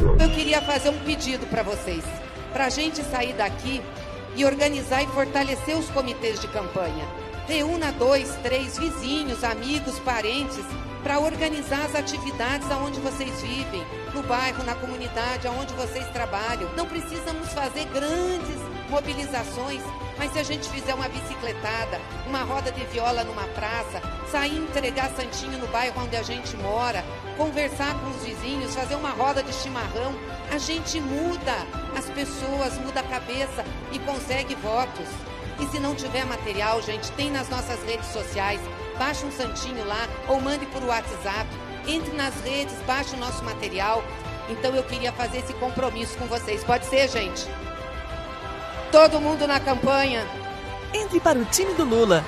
Eu queria fazer um pedido para vocês, para a gente sair daqui e organizar e fortalecer os comitês de campanha. Reúna dois, três vizinhos, amigos, parentes para organizar as atividades aonde vocês vivem, no bairro, na comunidade, aonde vocês trabalham. Não precisamos fazer grandes mobilizações, mas se a gente fizer uma bicicletada, uma roda de viola numa praça, sair entregar santinho no bairro onde a gente mora, conversar com os vizinhos, fazer uma roda de chimarrão, a gente muda as pessoas, muda a cabeça e consegue votos. E se não tiver material, gente, tem nas nossas redes sociais. Baixe um santinho lá ou mande por WhatsApp. Entre nas redes, baixe o nosso material. Então eu queria fazer esse compromisso com vocês. Pode ser, gente? Todo mundo na campanha. Entre para o time do Lula.